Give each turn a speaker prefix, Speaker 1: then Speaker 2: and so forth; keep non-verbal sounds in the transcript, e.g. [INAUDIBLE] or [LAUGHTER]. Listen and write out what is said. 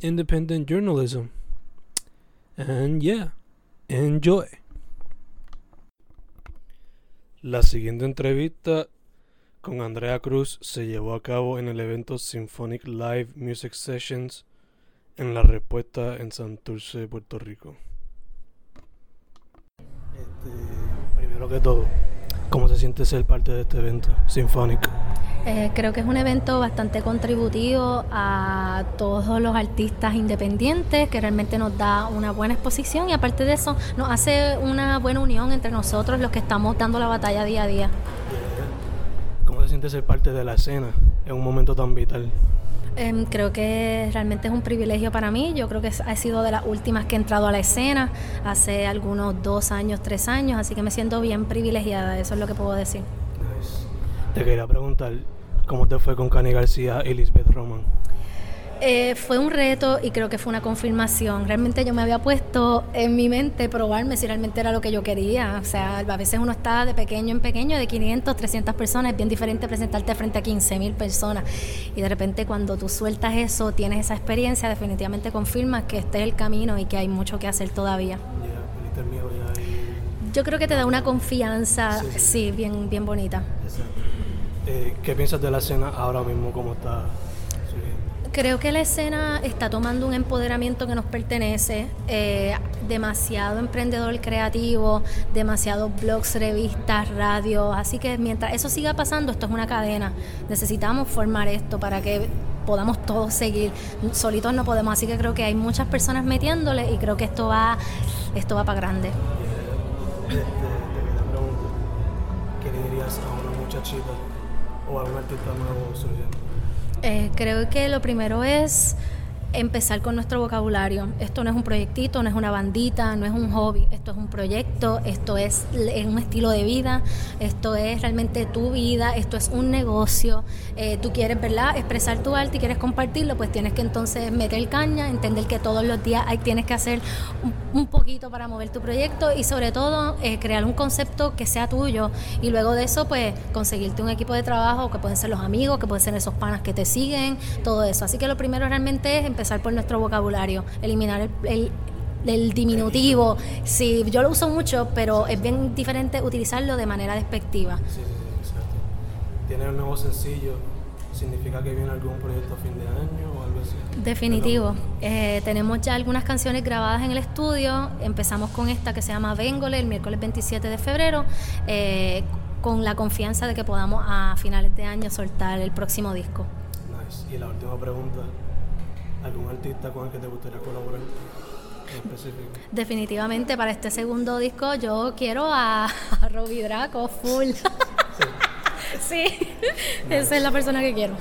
Speaker 1: independent journalism. And yeah, enjoy. La siguiente entrevista con Andrea Cruz se llevó a cabo en el evento Symphonic Live Music Sessions en La Respuesta en Santurce, Puerto Rico. Este, primero que todo, ¿cómo se siente ser parte de este evento Symphonic?
Speaker 2: Eh, creo que es un evento bastante contributivo a todos los artistas independientes, que realmente nos da una buena exposición y aparte de eso nos hace una buena unión entre nosotros los que estamos dando la batalla día a día.
Speaker 1: ¿Cómo se siente ser parte de la escena en un momento tan vital?
Speaker 2: Em, creo que realmente es un privilegio para mí. Yo creo que ha sido de las últimas que he entrado a la escena hace algunos dos años, tres años, así que me siento bien privilegiada, eso es lo que puedo decir.
Speaker 1: Te quería preguntar, ¿cómo te fue con Cani García y Lisbeth Roman?
Speaker 2: Eh, fue un reto y creo que fue una confirmación. Realmente yo me había puesto en mi mente probarme si realmente era lo que yo quería. O sea, a veces uno está de pequeño en pequeño, de 500, 300 personas, es bien diferente presentarte frente a 15 mil personas. Y de repente cuando tú sueltas eso, tienes esa experiencia, definitivamente confirmas que este es el camino y que hay mucho que hacer todavía. Yo creo que te da una confianza, sí, bien, bien bonita.
Speaker 1: Eh, ¿Qué piensas de la escena ahora mismo? ¿Cómo está?
Speaker 2: Creo que la escena está tomando un empoderamiento que nos pertenece, eh, demasiado emprendedor creativo, demasiados blogs, revistas, radio, así que mientras eso siga pasando, esto es una cadena. Necesitamos formar esto para que podamos todos seguir. Solitos no podemos, así que creo que hay muchas personas metiéndole y creo que esto va, esto va para grande.
Speaker 1: ¿Qué le dirías a una muchachita o a un artista nuevo surgiendo?
Speaker 2: Eh, creo que lo primero es empezar con nuestro vocabulario. Esto no es un proyectito, no es una bandita, no es un hobby, esto es un proyecto, esto es, un estilo de vida, esto es realmente tu vida, esto es un negocio. Eh, tú quieres, ¿verdad?, expresar tu arte y quieres compartirlo, pues tienes que entonces meter caña, entender que todos los días hay, tienes que hacer un, poquito para mover tu proyecto y sobre todo eh, crear un concepto que sea tuyo y luego de eso, pues conseguirte un equipo de trabajo que pueden ser los amigos, que pueden ser esos panas que te siguen, todo eso. Así que lo primero realmente es empezar por nuestro vocabulario, eliminar el, el diminutivo. Sí, yo lo uso mucho, pero es bien diferente utilizarlo de manera despectiva.
Speaker 1: Sí, sí, exacto. ¿Tiene un nuevo sencillo? ¿Significa que viene algún proyecto a fin de año o algo así?
Speaker 2: Definitivo. Eh, tenemos ya algunas canciones grabadas en el estudio. Empezamos con esta que se llama Vengole el miércoles 27 de febrero, eh, con la confianza de que podamos a finales de año soltar el próximo disco.
Speaker 1: Nice. Y la última pregunta, ¿Algún artista con el que te gustaría colaborar? específico?
Speaker 2: Definitivamente para este segundo disco yo quiero a, a Robbie Draco full. Sí, [LAUGHS] esa es la persona que quiero.